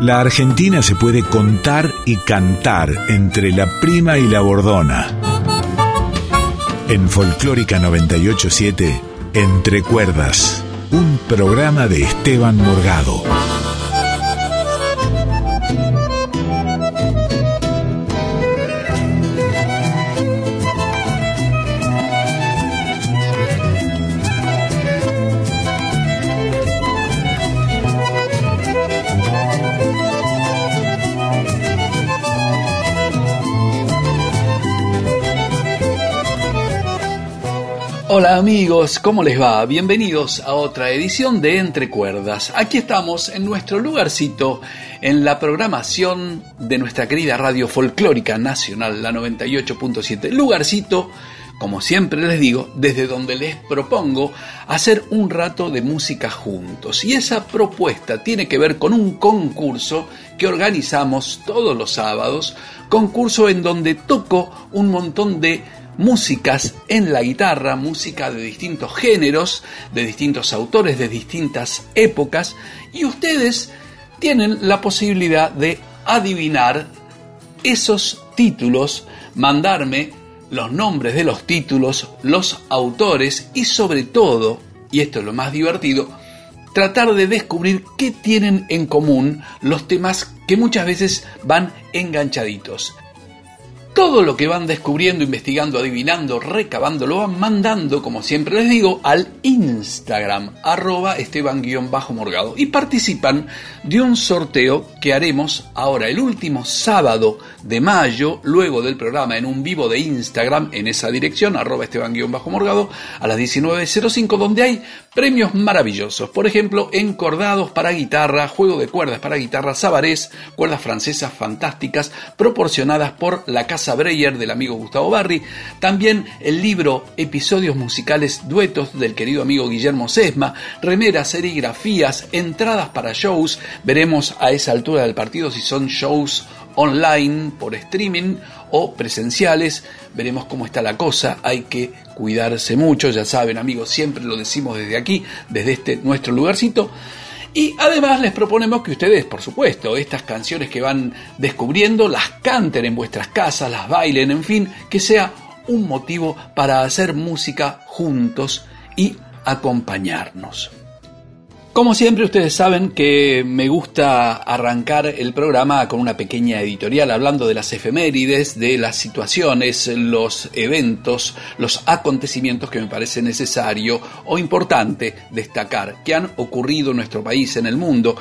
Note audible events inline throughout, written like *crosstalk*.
La Argentina se puede contar y cantar entre la prima y la bordona. En Folclórica 987, Entre Cuerdas, un programa de Esteban Morgado. Hola amigos, ¿cómo les va? Bienvenidos a otra edición de Entre Cuerdas. Aquí estamos en nuestro lugarcito en la programación de nuestra querida radio folclórica nacional, la 98.7. Lugarcito, como siempre les digo, desde donde les propongo hacer un rato de música juntos. Y esa propuesta tiene que ver con un concurso que organizamos todos los sábados, concurso en donde toco un montón de músicas en la guitarra, música de distintos géneros, de distintos autores, de distintas épocas, y ustedes tienen la posibilidad de adivinar esos títulos, mandarme los nombres de los títulos, los autores y sobre todo, y esto es lo más divertido, tratar de descubrir qué tienen en común los temas que muchas veces van enganchaditos. Todo lo que van descubriendo, investigando, adivinando, recabando, lo van mandando, como siempre les digo, al Instagram, arroba esteban-morgado. Y participan de un sorteo que haremos ahora el último sábado de mayo, luego del programa en un vivo de Instagram, en esa dirección, arroba esteban-morgado, a las 19.05, donde hay premios maravillosos. Por ejemplo, encordados para guitarra, juego de cuerdas para guitarra, sabarés, cuerdas francesas fantásticas, proporcionadas por la Casa Breyer del amigo Gustavo Barri, también el libro Episodios musicales duetos del querido amigo Guillermo Sesma, remeras, serigrafías, entradas para shows, veremos a esa altura del partido si son shows online por streaming o presenciales, veremos cómo está la cosa, hay que cuidarse mucho, ya saben amigos, siempre lo decimos desde aquí, desde este nuestro lugarcito. Y además les proponemos que ustedes, por supuesto, estas canciones que van descubriendo, las canten en vuestras casas, las bailen, en fin, que sea un motivo para hacer música juntos y acompañarnos. Como siempre ustedes saben que me gusta arrancar el programa con una pequeña editorial hablando de las efemérides, de las situaciones, los eventos, los acontecimientos que me parece necesario o importante destacar que han ocurrido en nuestro país, en el mundo,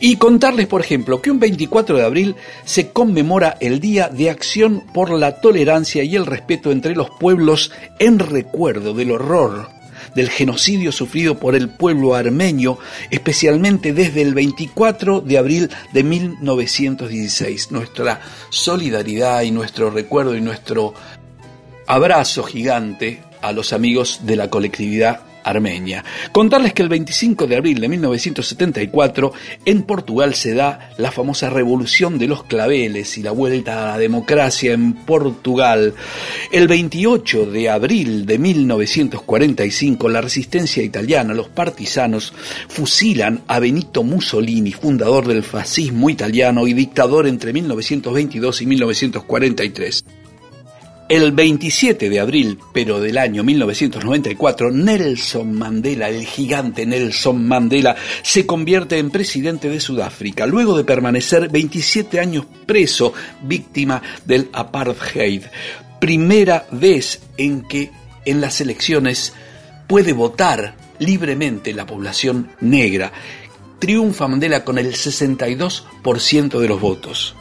y contarles, por ejemplo, que un 24 de abril se conmemora el Día de Acción por la Tolerancia y el Respeto entre los Pueblos en recuerdo del horror del genocidio sufrido por el pueblo armenio, especialmente desde el 24 de abril de 1916. Nuestra solidaridad y nuestro recuerdo y nuestro abrazo gigante a los amigos de la colectividad Armenia. Contarles que el 25 de abril de 1974 en Portugal se da la famosa revolución de los claveles y la vuelta a la democracia en Portugal. El 28 de abril de 1945 la resistencia italiana, los partisanos, fusilan a Benito Mussolini, fundador del fascismo italiano y dictador entre 1922 y 1943. El 27 de abril, pero del año 1994, Nelson Mandela, el gigante Nelson Mandela, se convierte en presidente de Sudáfrica, luego de permanecer 27 años preso, víctima del apartheid. Primera vez en que en las elecciones puede votar libremente la población negra. Triunfa Mandela con el 62% de los votos.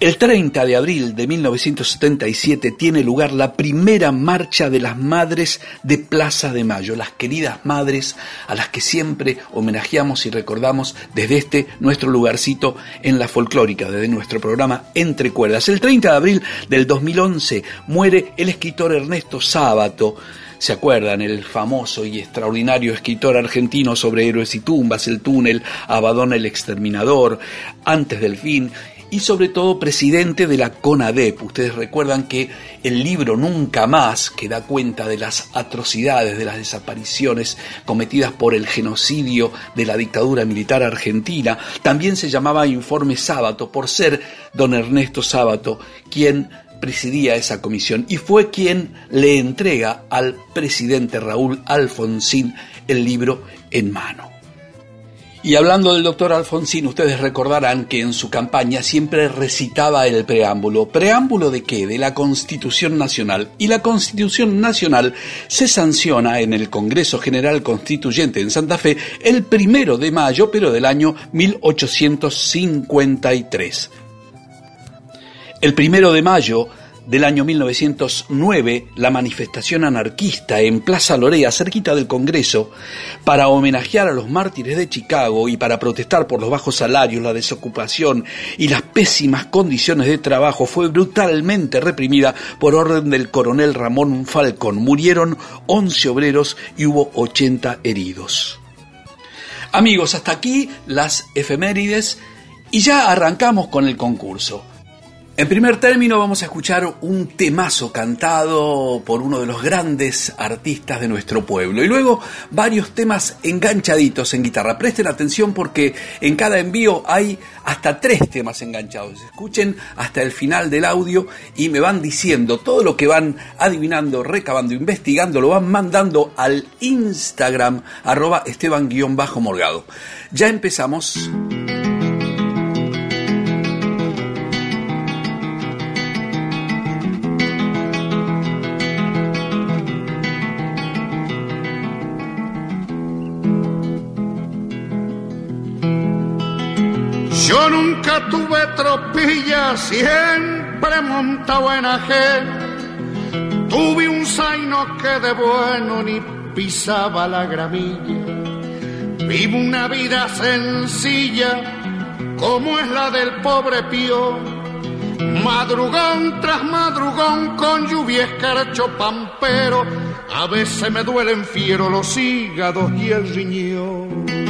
El 30 de abril de 1977 tiene lugar la primera marcha de las madres de Plaza de Mayo, las queridas madres a las que siempre homenajeamos y recordamos desde este nuestro lugarcito en la folclórica, desde nuestro programa Entre Cuerdas. El 30 de abril del 2011 muere el escritor Ernesto Sábato, ¿Se acuerdan? El famoso y extraordinario escritor argentino sobre héroes y tumbas, El túnel, Abadón el exterminador, Antes del fin y sobre todo presidente de la CONADEP. Ustedes recuerdan que el libro Nunca más, que da cuenta de las atrocidades, de las desapariciones cometidas por el genocidio de la dictadura militar argentina, también se llamaba Informe Sábato por ser don Ernesto Sábato quien presidía esa comisión y fue quien le entrega al presidente Raúl Alfonsín el libro en mano. Y hablando del doctor Alfonsín, ustedes recordarán que en su campaña siempre recitaba el preámbulo. ¿Preámbulo de qué? De la Constitución Nacional. Y la Constitución Nacional se sanciona en el Congreso General Constituyente en Santa Fe el primero de mayo, pero del año 1853. El primero de mayo del año 1909, la manifestación anarquista en Plaza Lorea, cerquita del Congreso, para homenajear a los mártires de Chicago y para protestar por los bajos salarios, la desocupación y las pésimas condiciones de trabajo, fue brutalmente reprimida por orden del coronel Ramón Falcón. Murieron 11 obreros y hubo 80 heridos. Amigos, hasta aquí las efemérides y ya arrancamos con el concurso. En primer término vamos a escuchar un temazo cantado por uno de los grandes artistas de nuestro pueblo y luego varios temas enganchaditos en guitarra. Presten atención porque en cada envío hay hasta tres temas enganchados. Escuchen hasta el final del audio y me van diciendo todo lo que van adivinando, recabando, investigando, lo van mandando al Instagram arroba esteban-morgado. Ya empezamos. Tuve tropilla, siempre montado en ajén. Tuve un zaino que de bueno ni pisaba la gramilla. Vivo una vida sencilla, como es la del pobre pío. Madrugón tras madrugón con lluvia escarcho pampero, a veces me duelen fiero los hígados y el riñón.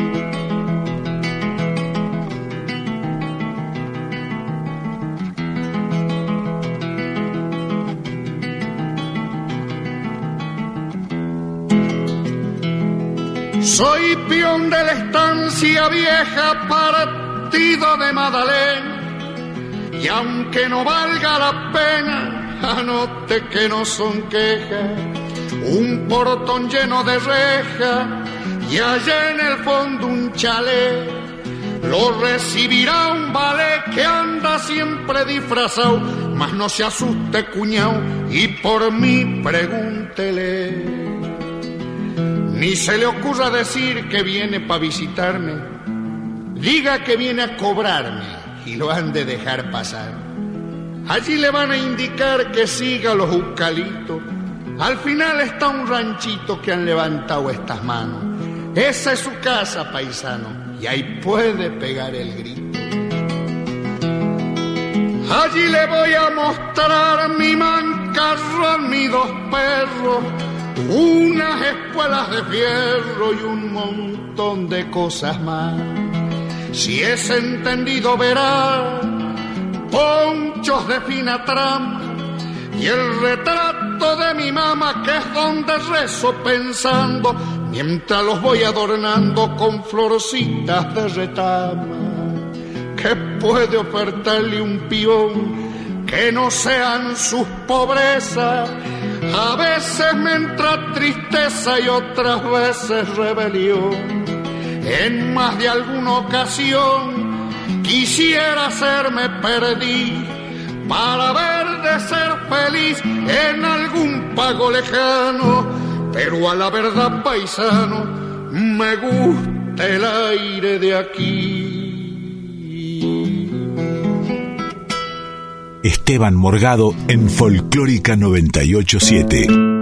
Soy peón de la estancia vieja partido de Madalena. Y aunque no valga la pena, *laughs* anote que no son quejas. Un portón lleno de reja y allá en el fondo un chalet. Lo recibirá un ballet que anda siempre disfrazado, mas no se asuste cuñado y por mí pregúntele. Ni se le ocurra decir que viene para visitarme. Diga que viene a cobrarme y lo han de dejar pasar. Allí le van a indicar que siga los eucaliptos. Al final está un ranchito que han levantado estas manos. Esa es su casa, paisano, y ahí puede pegar el grito. Allí le voy a mostrar mi mancarro, mis dos perros unas espuelas de fierro y un montón de cosas más. Si es entendido verá ponchos de fina trama y el retrato de mi mamá que es donde rezo pensando mientras los voy adornando con florcitas de retama. ¿Qué puede ofertarle un peón que no sean sus pobrezas? A veces me entra tristeza y otras veces rebelión. En más de alguna ocasión quisiera hacerme perdí para ver de ser feliz en algún pago lejano. Pero a la verdad, paisano, me gusta el aire de aquí. Esteban Morgado en Folclórica 987.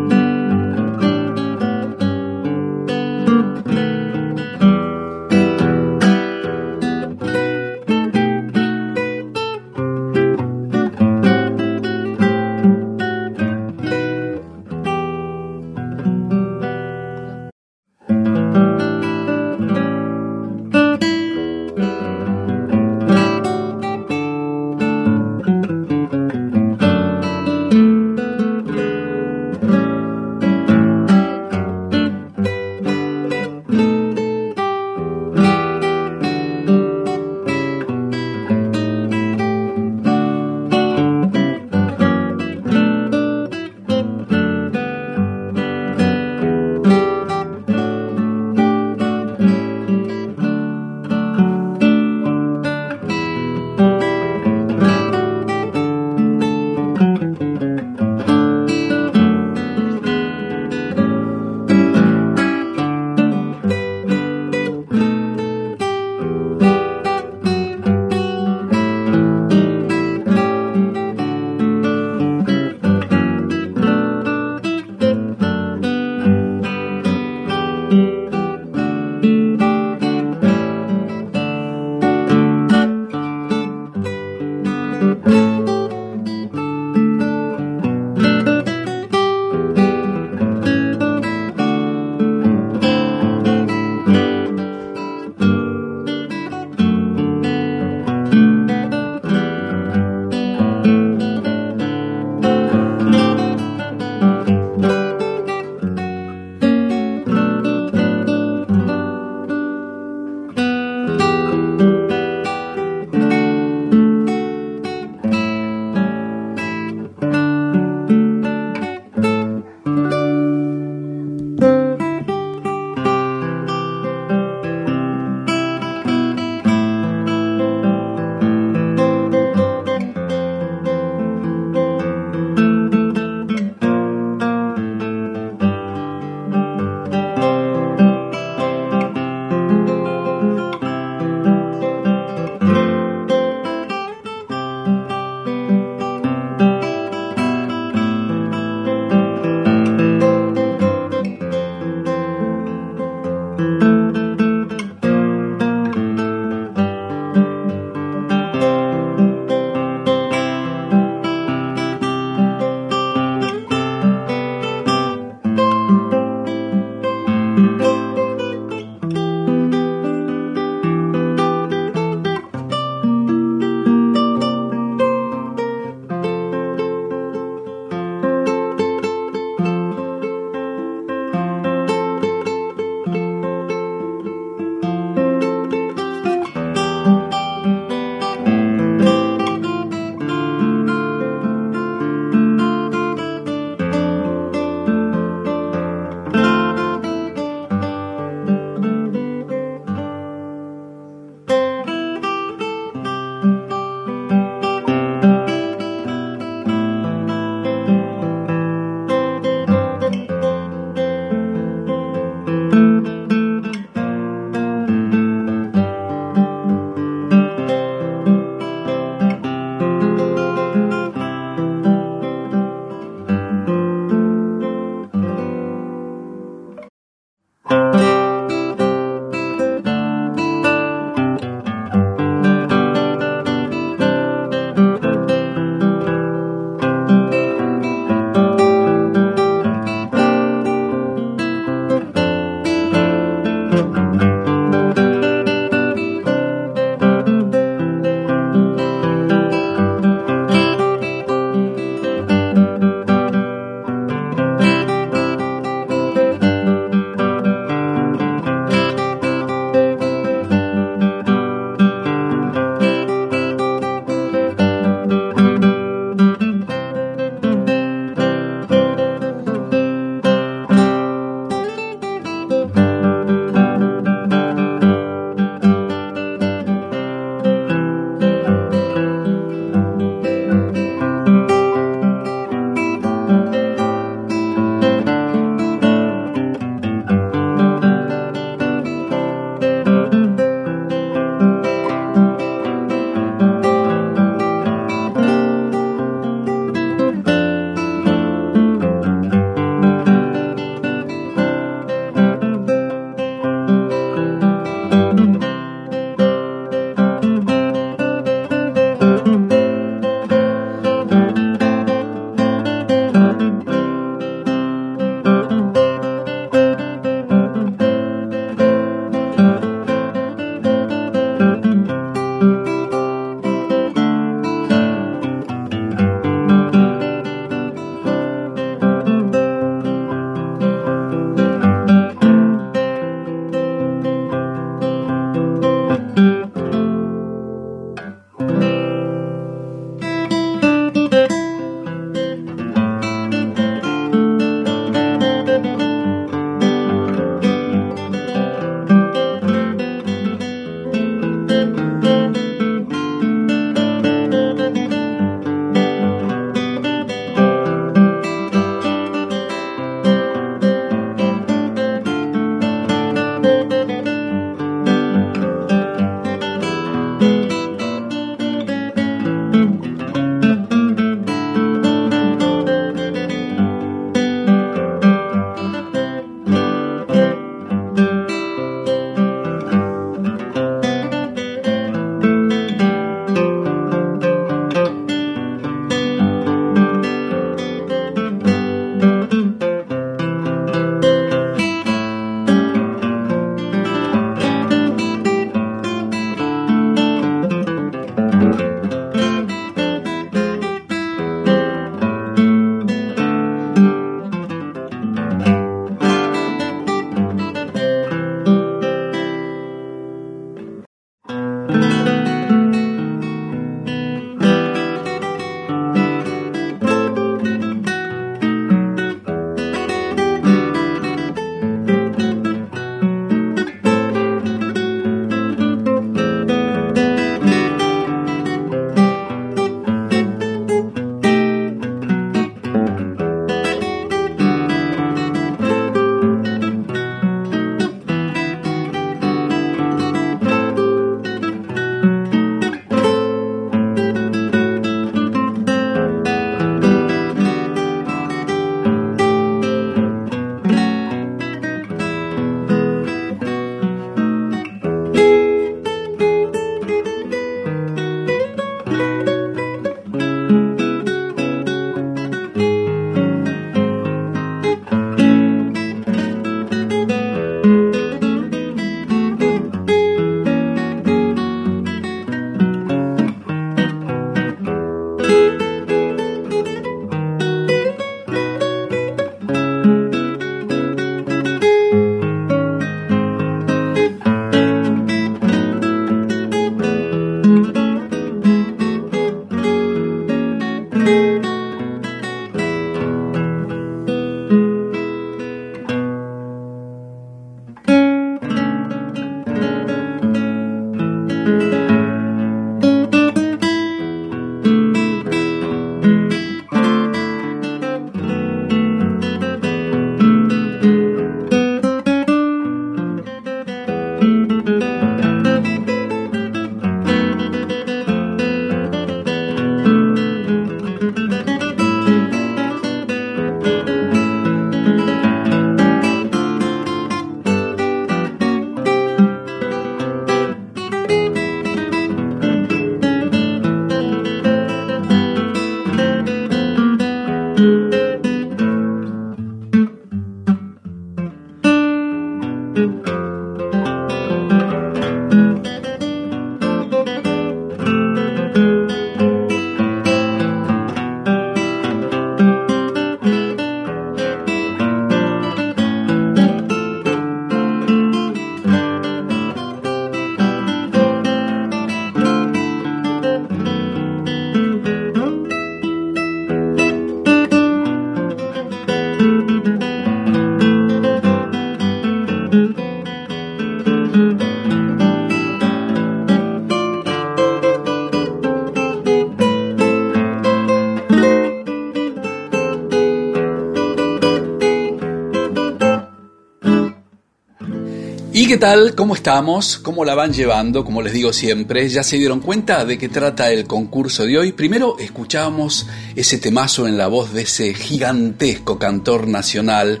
Tal? ¿Cómo estamos? ¿Cómo la van llevando? Como les digo siempre, ¿ya se dieron cuenta de qué trata el concurso de hoy? Primero escuchamos ese temazo en la voz de ese gigantesco cantor nacional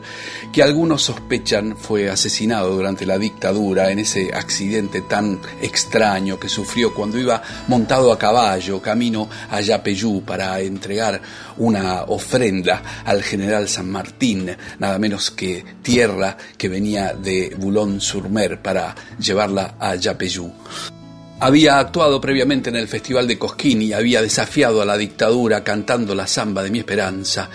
que algunos sospechan fue asesinado durante la dictadura en ese accidente tan extraño que sufrió cuando iba montado a caballo camino a Yapeyú para entregar una ofrenda al general San Martín, nada menos que tierra que venía de Boulogne-sur-Mer para llevarla a Yapeyú. Había actuado previamente en el Festival de Cosquín y había desafiado a la dictadura cantando la samba de mi esperanza,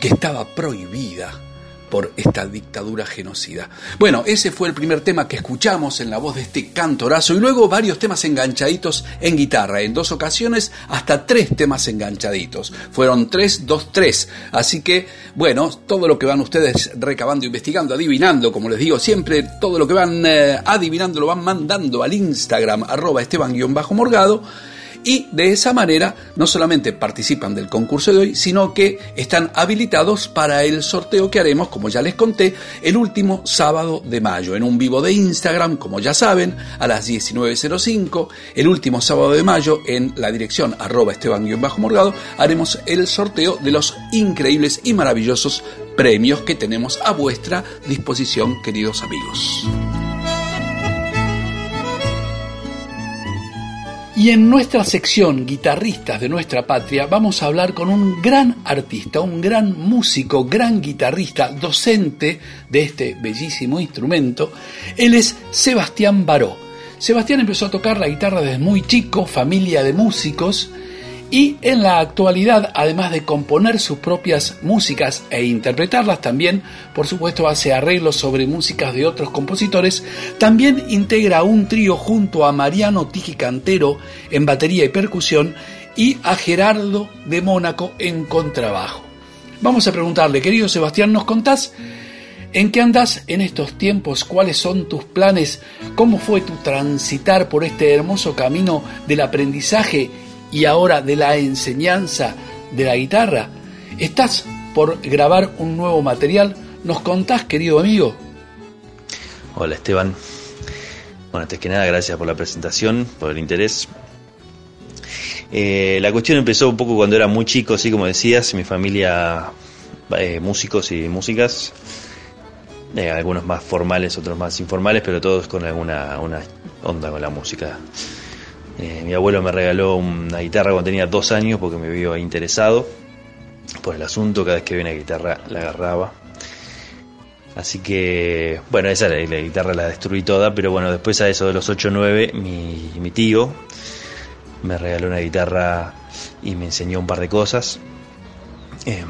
que estaba prohibida por esta dictadura genocida. Bueno, ese fue el primer tema que escuchamos en la voz de este cantorazo y luego varios temas enganchaditos en guitarra, en dos ocasiones hasta tres temas enganchaditos. Fueron tres, dos, tres. Así que, bueno, todo lo que van ustedes recabando, investigando, adivinando, como les digo siempre, todo lo que van eh, adivinando lo van mandando al Instagram arroba esteban-morgado y de esa manera no solamente participan del concurso de hoy, sino que están habilitados para el sorteo que haremos, como ya les conté, el último sábado de mayo, en un vivo de Instagram, como ya saben, a las 19.05, el último sábado de mayo, en la dirección arroba esteban-morgado, haremos el sorteo de los increíbles y maravillosos premios que tenemos a vuestra disposición, queridos amigos. Y en nuestra sección Guitarristas de nuestra patria vamos a hablar con un gran artista, un gran músico, gran guitarrista, docente de este bellísimo instrumento. Él es Sebastián Baró. Sebastián empezó a tocar la guitarra desde muy chico, familia de músicos, y en la actualidad, además de componer sus propias músicas e interpretarlas también, por supuesto hace arreglos sobre músicas de otros compositores, también integra un trío junto a Mariano Tiji Cantero en batería y percusión y a Gerardo de Mónaco en contrabajo. Vamos a preguntarle, querido Sebastián, ¿nos contás en qué andas en estos tiempos? ¿Cuáles son tus planes? ¿Cómo fue tu transitar por este hermoso camino del aprendizaje y ahora de la enseñanza de la guitarra? ¿Estás por grabar un nuevo material? ¿Nos contás, querido amigo? Hola Esteban. Bueno, antes que nada, gracias por la presentación, por el interés. Eh, la cuestión empezó un poco cuando era muy chico, así como decías, mi familia, eh, músicos y músicas, eh, algunos más formales, otros más informales, pero todos con alguna una onda con la música. Eh, mi abuelo me regaló una guitarra cuando tenía dos años porque me vio interesado por el asunto. Cada vez que veía una guitarra la agarraba. Así que, bueno, esa la, guitarra la destruí toda, pero bueno, después a eso de los 8 o 9, mi, mi, tío me regaló una guitarra y me enseñó un par de cosas. Eh,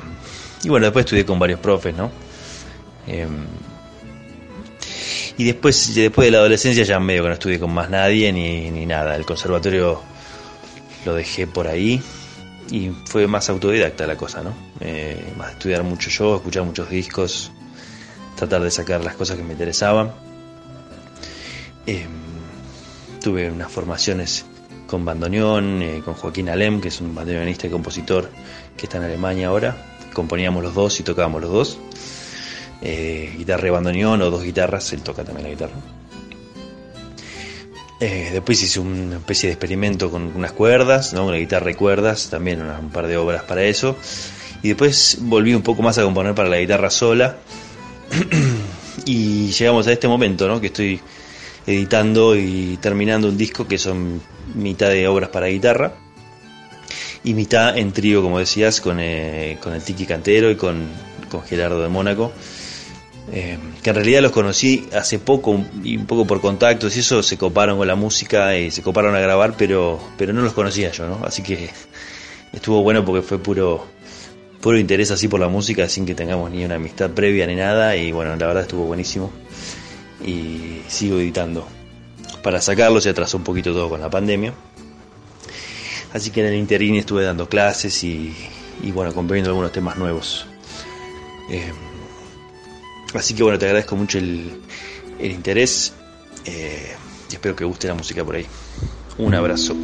y bueno, después estudié con varios profes, ¿no? Eh, y después, después de la adolescencia ya medio que no estudié con más nadie ni, ni nada. El conservatorio lo dejé por ahí y fue más autodidacta la cosa, ¿no? Eh, más estudiar mucho yo, escuchar muchos discos, tratar de sacar las cosas que me interesaban. Eh, tuve unas formaciones con bandoneón, eh, con Joaquín Alem, que es un bandoneonista y compositor que está en Alemania ahora. Componíamos los dos y tocábamos los dos eh, guitarra y bandoneón o dos guitarras, él toca también la guitarra. Eh, después hice una especie de experimento con unas cuerdas, ¿no? una guitarra y cuerdas, también un par de obras para eso. Y después volví un poco más a componer para la guitarra sola. *clears throat* y llegamos a este momento, ¿no? que estoy editando y terminando un disco que son mitad de obras para guitarra y mitad en trío, como decías, con, eh, con el Tiki Cantero y con, con Gerardo de Mónaco. Eh, que en realidad los conocí hace poco y un poco por contactos y eso se coparon con la música y se coparon a grabar, pero, pero no los conocía yo. Así que estuvo bueno porque fue puro, puro interés así por la música, sin que tengamos ni una amistad previa ni nada, y bueno, la verdad estuvo buenísimo. Y sigo editando. Para sacarlo se atrasó un poquito todo con la pandemia. Así que en el interín estuve dando clases y, y bueno, componiendo algunos temas nuevos. Eh, Así que bueno, te agradezco mucho el, interés eh, y espero que guste la música por ahí. Un abrazo.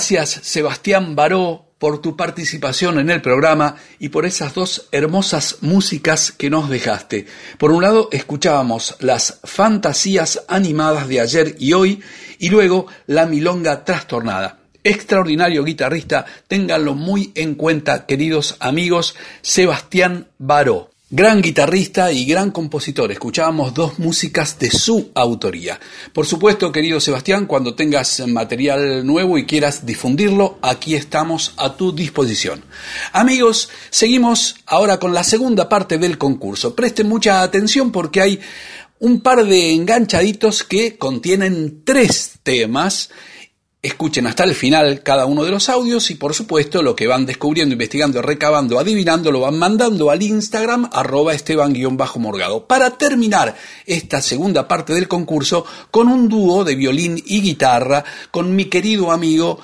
Gracias, Sebastián Baró, por tu participación en el programa y por esas dos hermosas músicas que nos dejaste. Por un lado, escuchábamos las fantasías animadas de ayer y hoy, y luego la milonga trastornada. Extraordinario guitarrista, ténganlo muy en cuenta, queridos amigos, Sebastián Baró. Gran guitarrista y gran compositor. Escuchábamos dos músicas de su autoría. Por supuesto, querido Sebastián, cuando tengas material nuevo y quieras difundirlo, aquí estamos a tu disposición. Amigos, seguimos ahora con la segunda parte del concurso. Presten mucha atención porque hay un par de enganchaditos que contienen tres temas Escuchen hasta el final cada uno de los audios y por supuesto lo que van descubriendo, investigando, recabando, adivinando, lo van mandando al Instagram arroba esteban-morgado. Para terminar esta segunda parte del concurso con un dúo de violín y guitarra con mi querido amigo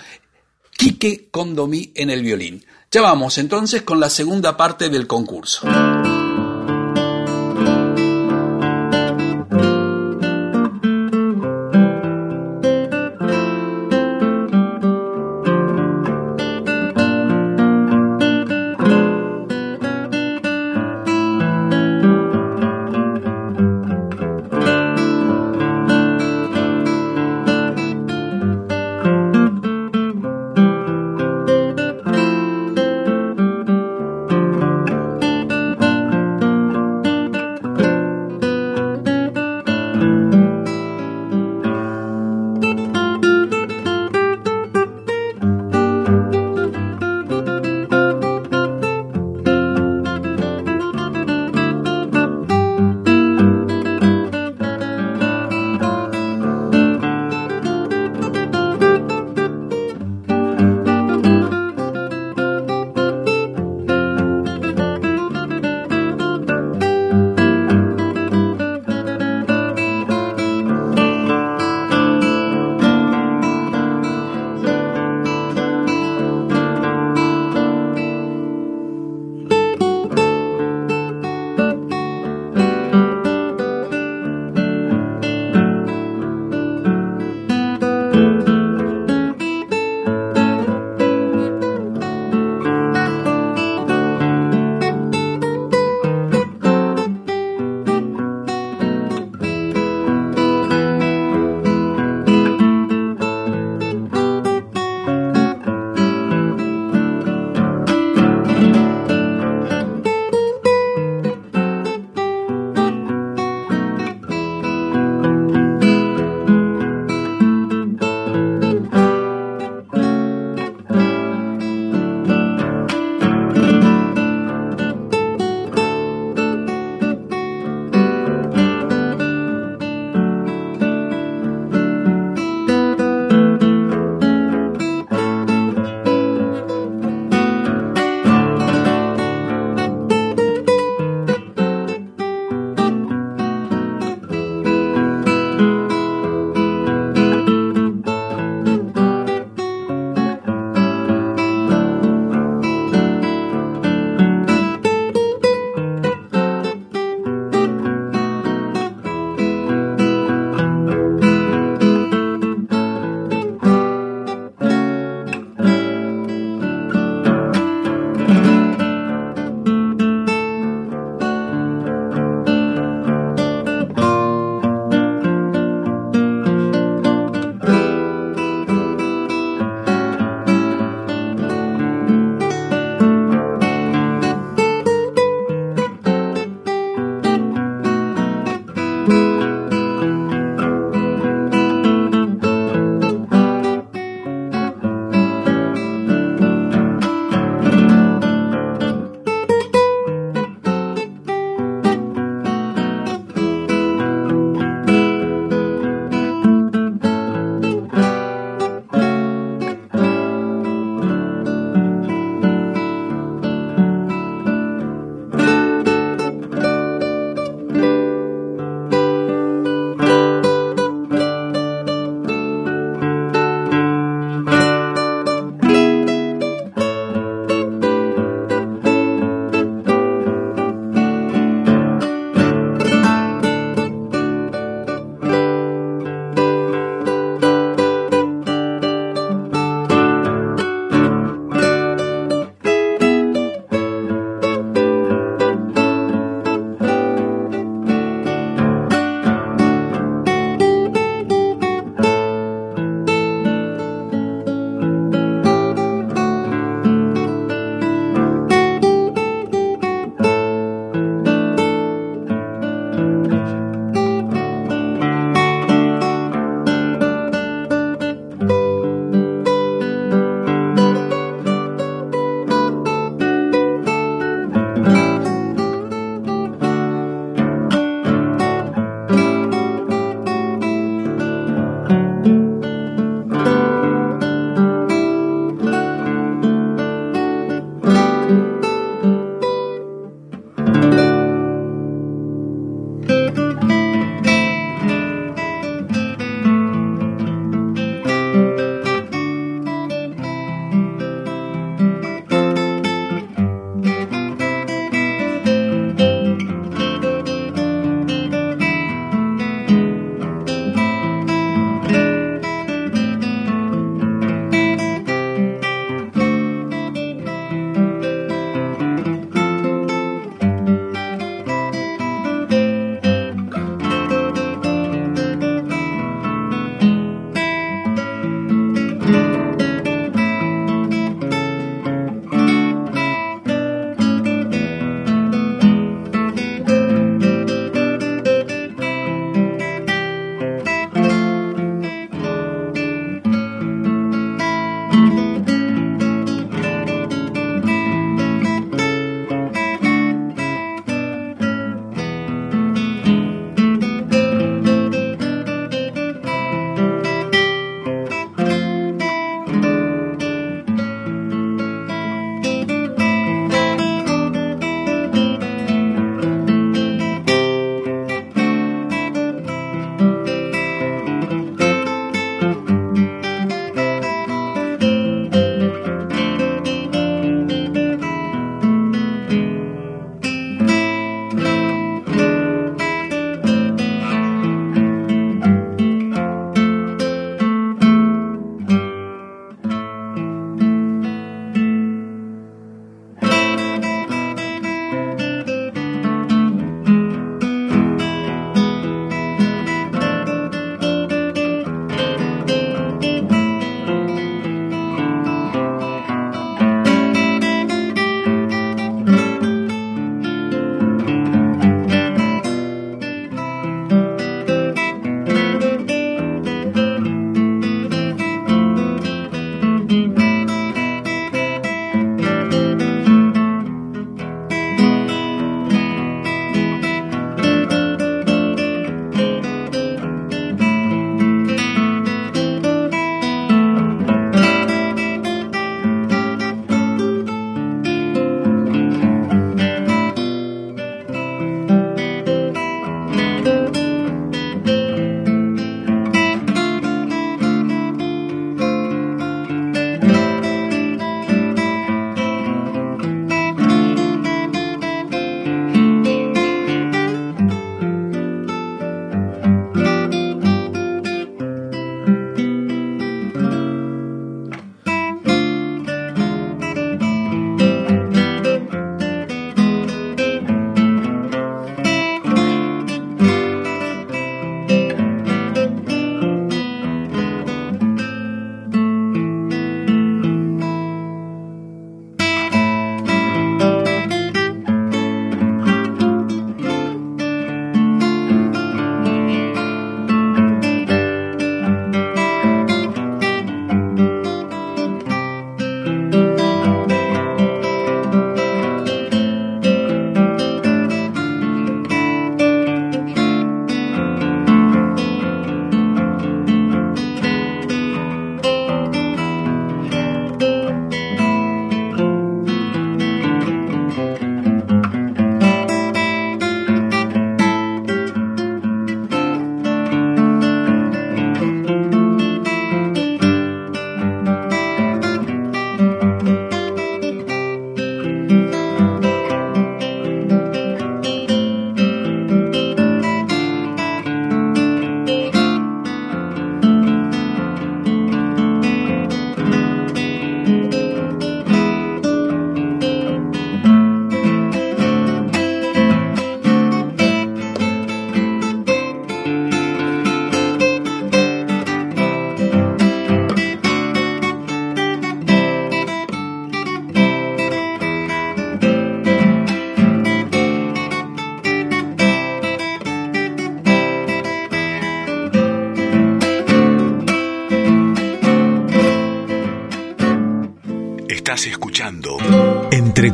Quique Condomí en el violín. Ya vamos entonces con la segunda parte del concurso.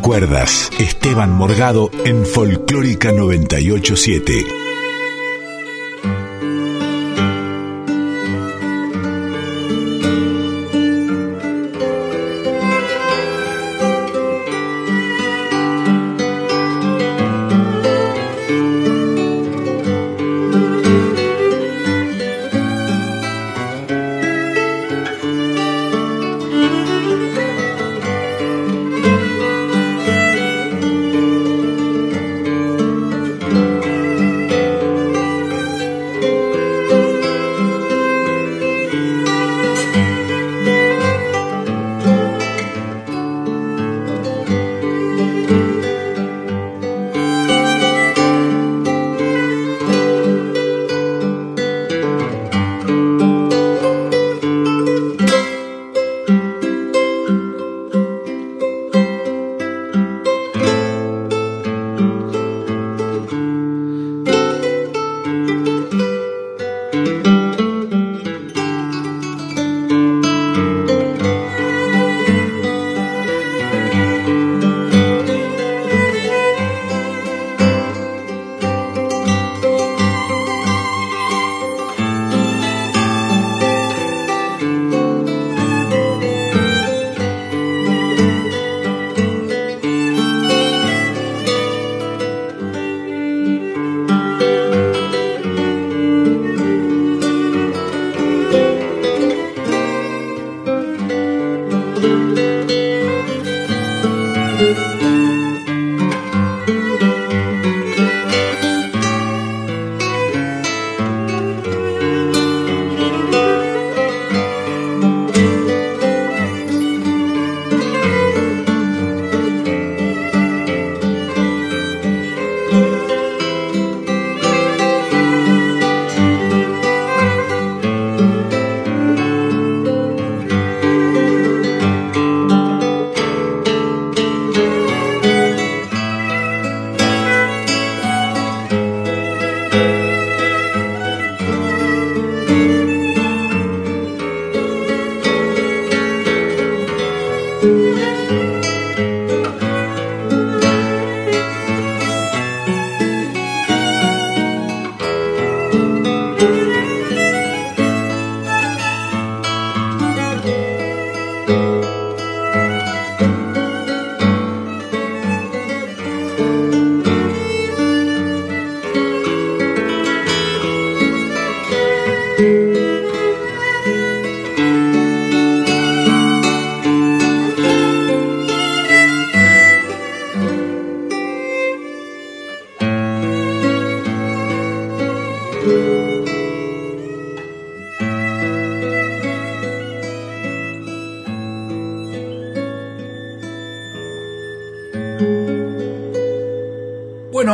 Entre Cuerdas, Esteban Morgado en Folclórica 987.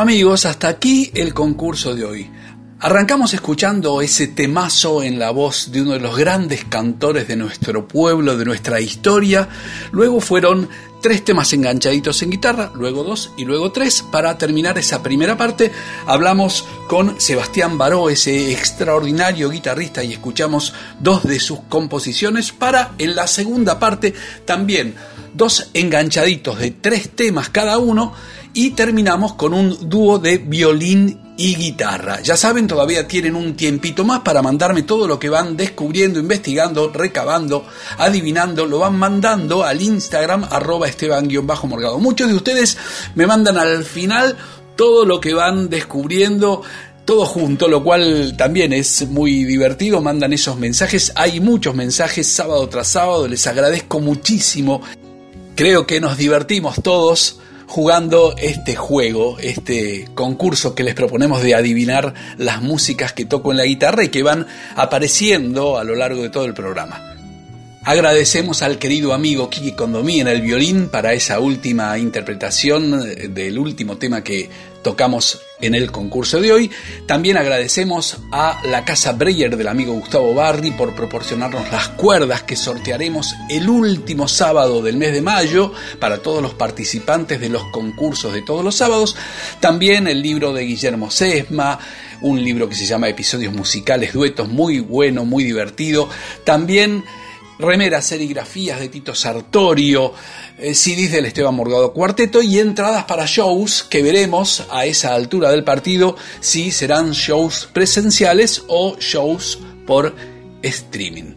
Amigos, hasta aquí el concurso de hoy. Arrancamos escuchando ese temazo en la voz de uno de los grandes cantores de nuestro pueblo, de nuestra historia. Luego fueron tres temas enganchaditos en guitarra, luego dos y luego tres. Para terminar esa primera parte, hablamos con Sebastián Baró, ese extraordinario guitarrista, y escuchamos dos de sus composiciones. Para en la segunda parte, también dos enganchaditos de tres temas cada uno y terminamos con un dúo de violín y guitarra. Ya saben, todavía tienen un tiempito más para mandarme todo lo que van descubriendo, investigando, recabando, adivinando, lo van mandando al Instagram arroba esteban-morgado. Muchos de ustedes me mandan al final todo lo que van descubriendo, todo junto, lo cual también es muy divertido, mandan esos mensajes, hay muchos mensajes sábado tras sábado, les agradezco muchísimo, creo que nos divertimos todos jugando este juego, este concurso que les proponemos de adivinar las músicas que toco en la guitarra y que van apareciendo a lo largo de todo el programa. Agradecemos al querido amigo Kiki Condomí en el violín para esa última interpretación del último tema que tocamos en el concurso de hoy. También agradecemos a la Casa Breyer del amigo Gustavo Barri por proporcionarnos las cuerdas que sortearemos el último sábado del mes de mayo para todos los participantes de los concursos de todos los sábados. También el libro de Guillermo Sesma, un libro que se llama Episodios Musicales, Duetos, muy bueno, muy divertido. También remeras, serigrafías de Tito Sartorio, eh, CDs del Esteban Morgado Cuarteto y entradas para shows que veremos a esa altura del partido si serán shows presenciales o shows por streaming.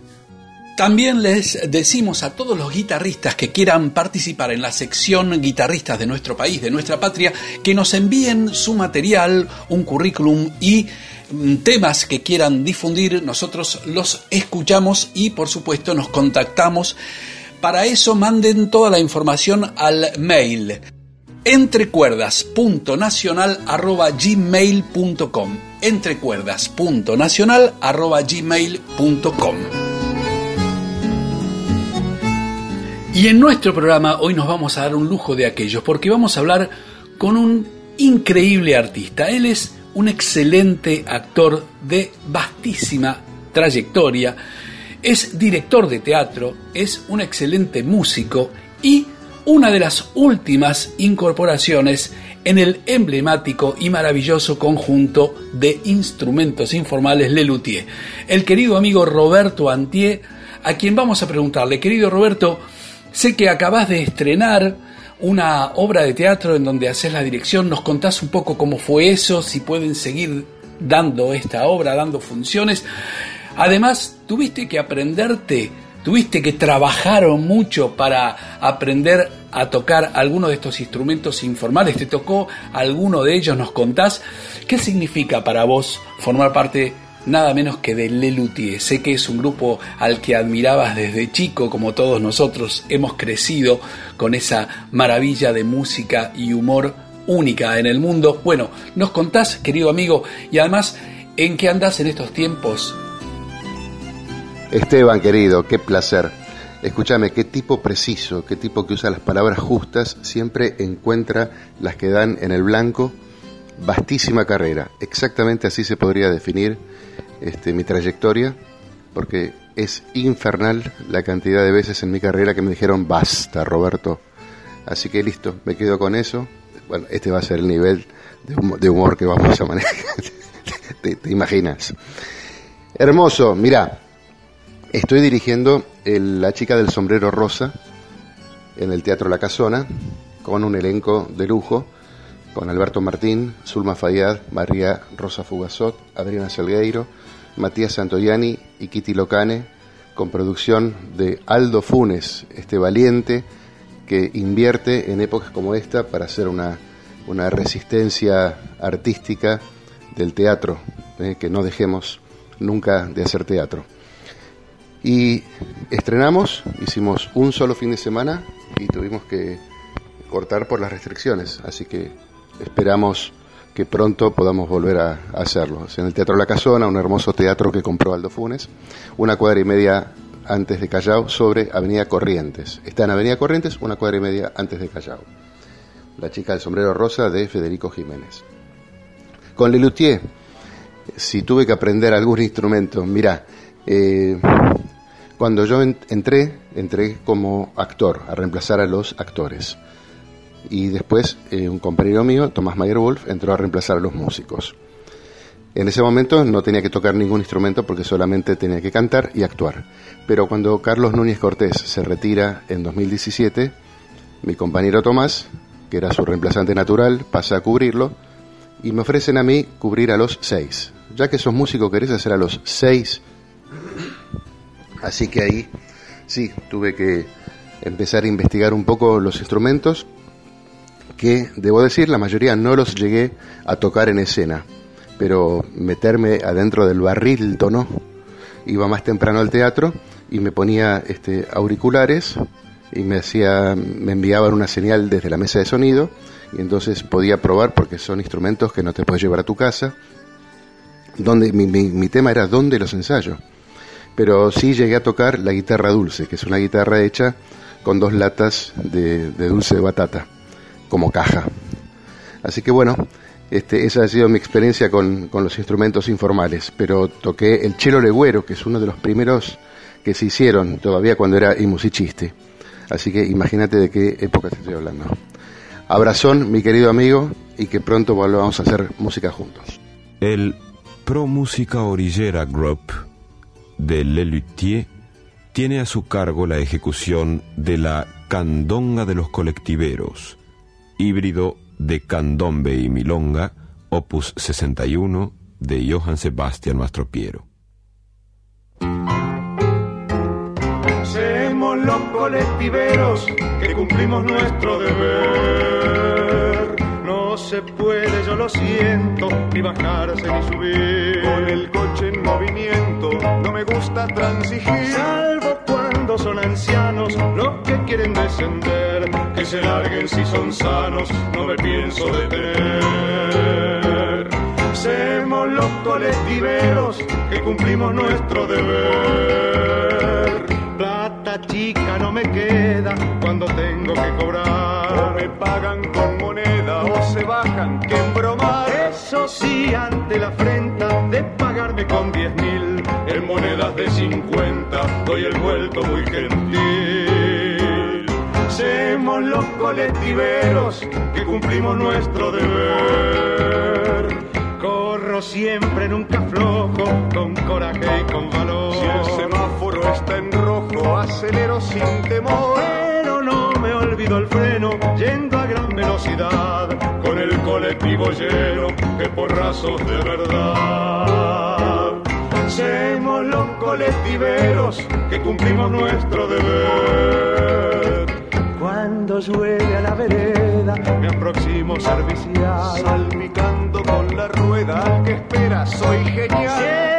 También les decimos a todos los guitarristas que quieran participar en la sección guitarristas de nuestro país, de nuestra patria, que nos envíen su material, un currículum y temas que quieran difundir, nosotros los escuchamos y por supuesto nos contactamos. Para eso manden toda la información al mail entrecuerdas.nacional.gmail.com entrecuerdas.nacional.gmail.com Y en nuestro programa hoy nos vamos a dar un lujo de aquellos, porque vamos a hablar con un increíble artista. Él es un excelente actor de vastísima trayectoria, es director de teatro, es un excelente músico y una de las últimas incorporaciones en el emblemático y maravilloso conjunto de instrumentos informales Lelutier. El querido amigo Roberto Antier, a quien vamos a preguntarle, querido Roberto, Sé que acabas de estrenar una obra de teatro en donde haces la dirección. ¿Nos contás un poco cómo fue eso? Si pueden seguir dando esta obra, dando funciones. Además, tuviste que aprenderte, tuviste que trabajar mucho para aprender a tocar alguno de estos instrumentos informales. ¿Te tocó alguno de ellos? ¿Nos contás? ¿Qué significa para vos formar parte nada menos que de Lelutier. Sé que es un grupo al que admirabas desde chico, como todos nosotros hemos crecido con esa maravilla de música y humor única en el mundo. Bueno, nos contás, querido amigo, y además, ¿en qué andás en estos tiempos? Esteban, querido, qué placer. Escúchame, qué tipo preciso, qué tipo que usa las palabras justas, siempre encuentra las que dan en el blanco. Vastísima carrera, exactamente así se podría definir este, mi trayectoria, porque es infernal la cantidad de veces en mi carrera que me dijeron basta, Roberto. Así que listo, me quedo con eso. Bueno, este va a ser el nivel de humor, que vamos a manejar. *laughs* te, imaginas. Hermoso, mira, estoy dirigiendo La chica del sombrero rosa en el Teatro La Casona con un elenco de lujo con Alberto Martín, Zulma Fayad, María Rosa Fugazot, Adriana Salgueiro, Matías Santoyani y Kitty Locane, con producción de Aldo Funes, este valiente que invierte en épocas como esta para hacer una, una resistencia artística del teatro, eh, que no dejemos nunca de hacer teatro. Y estrenamos, hicimos un solo fin de semana y tuvimos que cortar por las restricciones, así que esperamos que pronto podamos volver a, hacerlo. en el Teatro La Casona, un hermoso teatro que compró Aldo Funes, una cuadra y media antes de Callao, sobre Avenida Corrientes. Está en Avenida Corrientes, una cuadra y media antes de Callao. La chica del sombrero rosa de Federico Jiménez. Con Lelutier, si tuve que aprender algún instrumento, mira, eh, cuando yo entré, entré como actor, a reemplazar a los actores y después eh, un compañero mío, Tomás Mayer Wolf, entró a reemplazar a los músicos. En ese momento no tenía que tocar ningún instrumento porque solamente tenía que cantar y actuar. Pero cuando Carlos Núñez Cortés se retira en 2017, mi compañero Tomás, que era su reemplazante natural, pasa a cubrirlo y me ofrecen a mí cubrir a los seis. Ya que sos músico, ¿querés hacer a los seis? Así que ahí sí, tuve que empezar a investigar un poco los instrumentos que, debo decir, la mayoría no los llegué a tocar en escena, pero meterme adentro del barril tono, iba más temprano al teatro y me ponía este, auriculares y me hacía, me enviaban una señal desde la mesa de sonido y entonces podía probar porque son instrumentos que no te puedes llevar a tu casa. Donde, mi, mi, tema era dónde los ensayo. Pero sí llegué a tocar la guitarra dulce, que es una guitarra hecha con dos latas de dulce de batata como caja. Así que bueno, este, esa ha sido mi experiencia con, los instrumentos informales, pero toqué el chelo legüero, que es uno de los primeros que se hicieron todavía cuando era musiciste. Así que imagínate de qué época te estoy hablando. Abrazón, mi querido amigo, y que pronto volvamos a hacer música juntos. El Pro Música Orillera Group de Lelutier tiene a su cargo la ejecución de la Candonga de los Colectiveros, híbrido de candombe y milonga, opus 61 de Johann Sebastian Mastropiero. Somos los colectiveros que cumplimos nuestro deber. No se puede, yo lo siento, ni bajarse ni subir. Con el coche en movimiento, no me gusta transigir. Salvo son ancianos los que quieren descender. Que se larguen si son sanos, no me pienso detener. Somos los colectiveros que cumplimos nuestro deber. Plata chica no me queda cuando tengo que cobrar. O me pagan con moneda o se bajan que embromar. Eso sí, ante la afrenta 50, doy el vuelto muy gentil. Somos los colectiveros que cumplimos nuestro deber. Corro siempre, nunca flojo, con coraje y con valor. Si el semáforo está en rojo, acelero sin temor. Pero no me olvido el freno, yendo a gran velocidad, con el colectivo lleno de porrazos de verdad. Los colectiveros que cumplimos nuestro deber. Cuando llueve a la vereda, me aproximo servicial. Salpicando con la rueda al que espera, soy genial.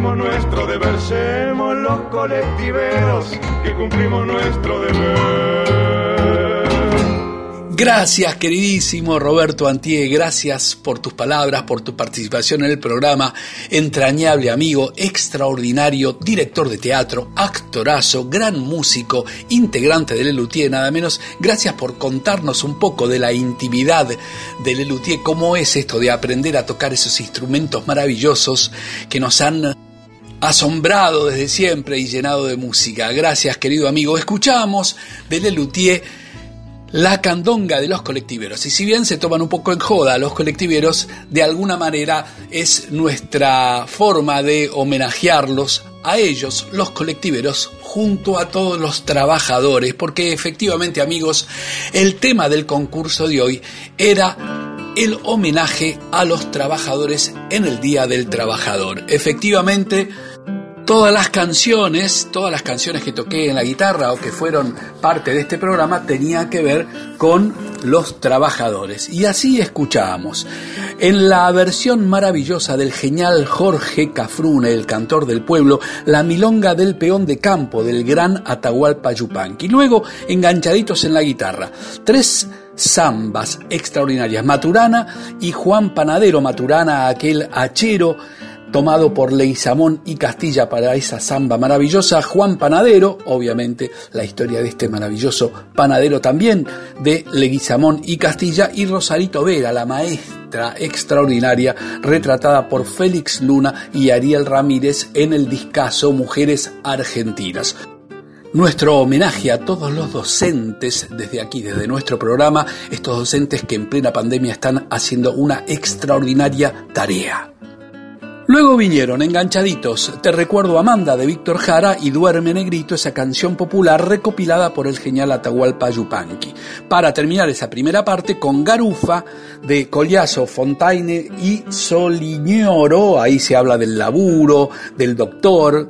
Nuestro deber. Semos los colectiveros que cumplimos nuestro deber. Gracias, queridísimo Roberto Antie, gracias por tus palabras, por tu participación en el programa, entrañable amigo, extraordinario, director de teatro, actorazo, gran músico, integrante de Lelutier, nada menos. Gracias por contarnos un poco de la intimidad de Lelutier, cómo es esto de aprender a tocar esos instrumentos maravillosos que nos han asombrado desde siempre y llenado de música. Gracias, querido amigo. Escuchamos de Lelutier la candonga de los colectiveros. Y si bien se toman un poco en joda los colectiveros, de alguna manera es nuestra forma de homenajearlos a ellos, los colectiveros, junto a todos los trabajadores, porque efectivamente amigos, el tema del concurso de hoy era el homenaje a los trabajadores en el Día del Trabajador. Efectivamente, todas las canciones, todas las canciones que toqué en la guitarra o que fueron parte de este programa tenían que ver con los trabajadores. Y así escuchábamos. En la versión maravillosa del genial Jorge Cafrune, el cantor del pueblo, la milonga del peón de campo del gran Atahualpa Yupanqui. Luego, enganchaditos en la guitarra, tres zambas extraordinarias. Maturana y Juan Panadero Maturana, aquel hachero tomado por Leguizamón y Castilla para esa samba maravillosa, Juan Panadero, obviamente la historia de este maravilloso panadero también de Leguizamón y Castilla, y Rosarito Vera, la maestra extraordinaria, retratada por Félix Luna y Ariel Ramírez en el discazo Mujeres Argentinas. Nuestro homenaje a todos los docentes desde aquí, desde nuestro programa, estos docentes que en plena pandemia están haciendo una extraordinaria tarea. Luego vinieron enganchaditos Te recuerdo Amanda de Víctor Jara y Duerme Negrito, esa canción popular recopilada por el genial Atahualpa Yupanqui. Para terminar esa primera parte con Garufa de Collazo, Fontaine y Soliñoro, ahí se habla del laburo, del doctor,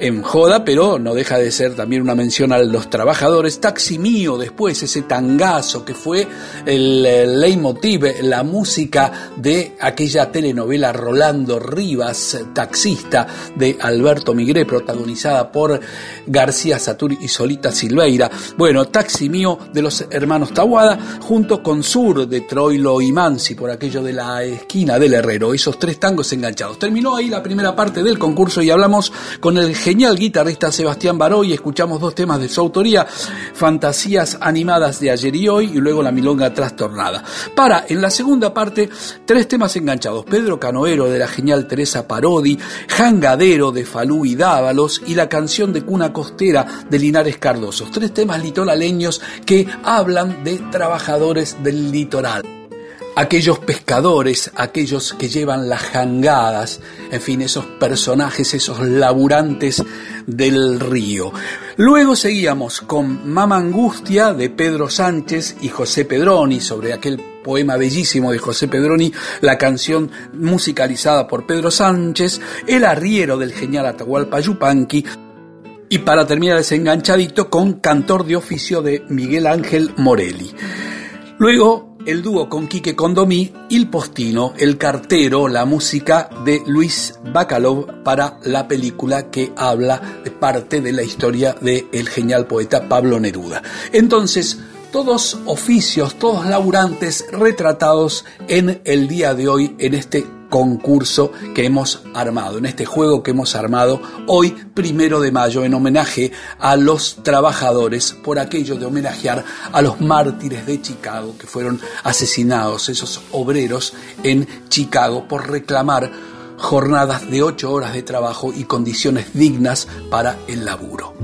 en joda, pero no deja de ser también una mención a los trabajadores. Taxi Mío después, ese tangazo que fue el leitmotiv, la música de aquella telenovela Rolando Rivas taxista de Alberto Migré, protagonizada por García Saturi y Solita Silveira. Bueno, Taxi Mío de los hermanos Tawada, junto con Sur de Troilo y Mansi, por aquello de la esquina del Herrero. Esos tres tangos enganchados. Terminó ahí la primera parte del concurso y hablamos con el genial guitarrista Sebastián Baró y escuchamos dos temas de su autoría, Fantasías animadas de ayer y hoy y luego La Milonga Trastornada. Para, en la segunda parte, tres temas enganchados. Pedro Canoero de la genial Teresa Parodi, Jangadero de Falú y Dávalos y la canción de Cuna Costera de Linares Cardosos. Tres temas litoraleños que hablan de trabajadores del litoral aquellos pescadores, aquellos que llevan las jangadas, en fin, esos personajes, esos laburantes del río. Luego seguíamos con Mama Angustia de Pedro Sánchez y José Pedroni sobre aquel poema bellísimo de José Pedroni, la canción musicalizada por Pedro Sánchez, El arriero del genial Atahualpa Yupanqui, y para terminar desenganchadito con Cantor de oficio de Miguel Ángel Morelli. Luego el dúo con Quique Condomí, Il Postino, El Cartero, la música de Luis Bacalov para la película que habla de parte de la historia del genial poeta Pablo Neruda. Entonces, todos oficios, todos laburantes retratados en el día de hoy en este concurso que hemos armado, en este juego que hemos armado hoy, primero de mayo, en homenaje a los trabajadores, por aquello de homenajear a los mártires de Chicago que fueron asesinados, esos obreros en Chicago, por reclamar jornadas de ocho horas de trabajo y condiciones dignas para el laburo.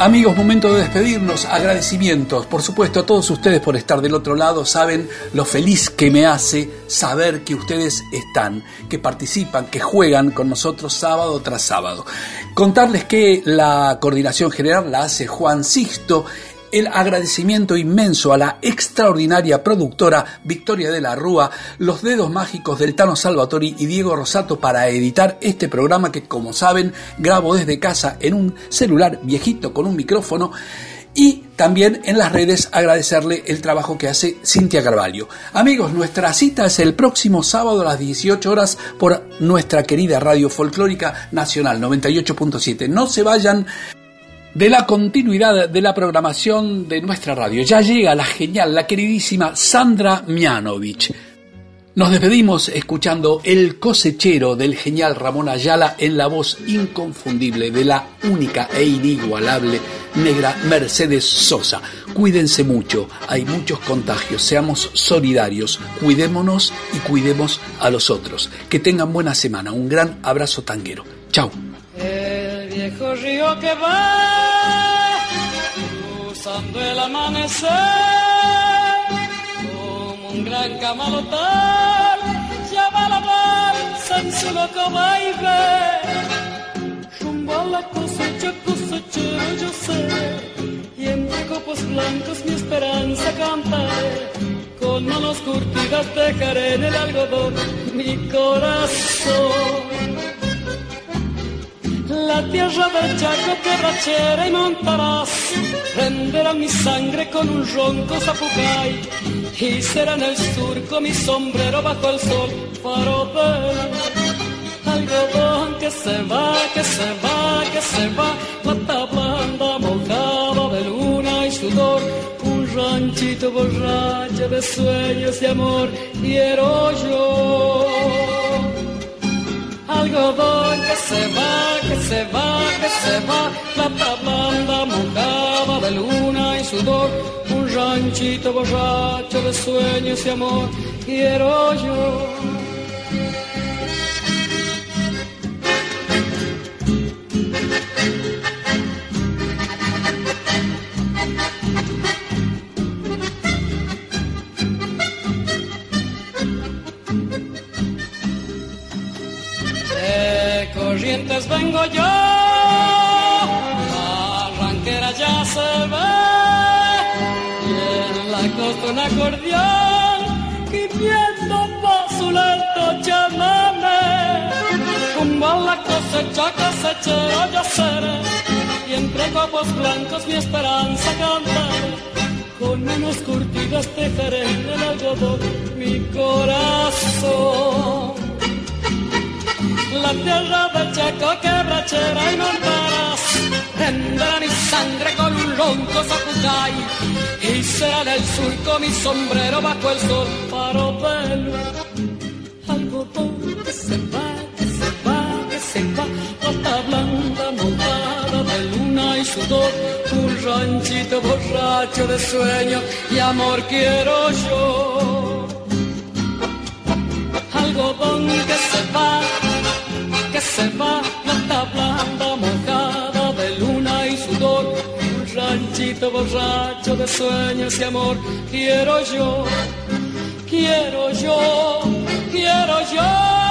Amigos, momento de despedirnos, agradecimientos, por supuesto, a todos ustedes por estar del otro lado, saben lo feliz que me hace saber que ustedes están, que participan, que juegan con nosotros sábado tras sábado. Contarles que la coordinación general la hace Juan Sisto, el agradecimiento inmenso a la extraordinaria productora Victoria de la Rúa, los dedos mágicos del Tano Salvatori y Diego Rosato para editar este programa que, como saben, grabo desde casa en un celular viejito con un micrófono. Y también en las redes agradecerle el trabajo que hace Cintia Carvalho. Amigos, nuestra cita es el próximo sábado a las 18 horas por nuestra querida Radio Folclórica Nacional 98.7. No se vayan de la continuidad de la programación de nuestra radio. Ya llega la genial, la queridísima Sandra Mianovich. Nos despedimos escuchando El cosechero del genial Ramón Ayala en la voz inconfundible de la única e inigualable negra Mercedes Sosa. Cuídense mucho, hay muchos contagios, seamos solidarios, cuidémonos y cuidemos a los otros. Que tengan buena semana, un gran abrazo tanguero. Chao viejo río que va cruzando el amanecer como un gran camalotal. Llama la balsa en su loco baile rumbo a la cosecha cosechero yo sé. Y entre copos blancos mi esperanza cantaré con manos curtidas dejaré en el algodón mi corazón la tierra del Chaco, quebrachera y montarás, renderá mi sangre con un ronco zapucay, y será en el surco mi sombrero bajo el sol, faro de algodón que se va, que se va, que se va, pata blanda mojada de luna y sudor, un ranchito borracho de sueños y amor, quiero yo algodón que se va, que se va, que se va, plata blanda mojada de luna y sudor, un ranchito borracho de sueños y amor, quiero yo. Vengo yo, arranquera ya se ve, y en la costa un acordeón, viendo pa' su lento chamame, a la cosecha cosechero yo seré, y entre copos blancos mi esperanza cantaré. Con manos curtidas tejeré el algodón mi corazón la tierra del Chaco quebrachera y montarás tendrá mi sangre con un ronco zapucay y será en el surco mi sombrero bajo el sol para pelo algodón que se va, que se va, que se va plata blanda montada de luna y sudor un ranchito borracho de sueño y amor quiero yo. Algodón que se va, se va planta blanda mojada de luna y sudor, un ranchito borracho de sueños y amor. Quiero yo, quiero yo, quiero yo.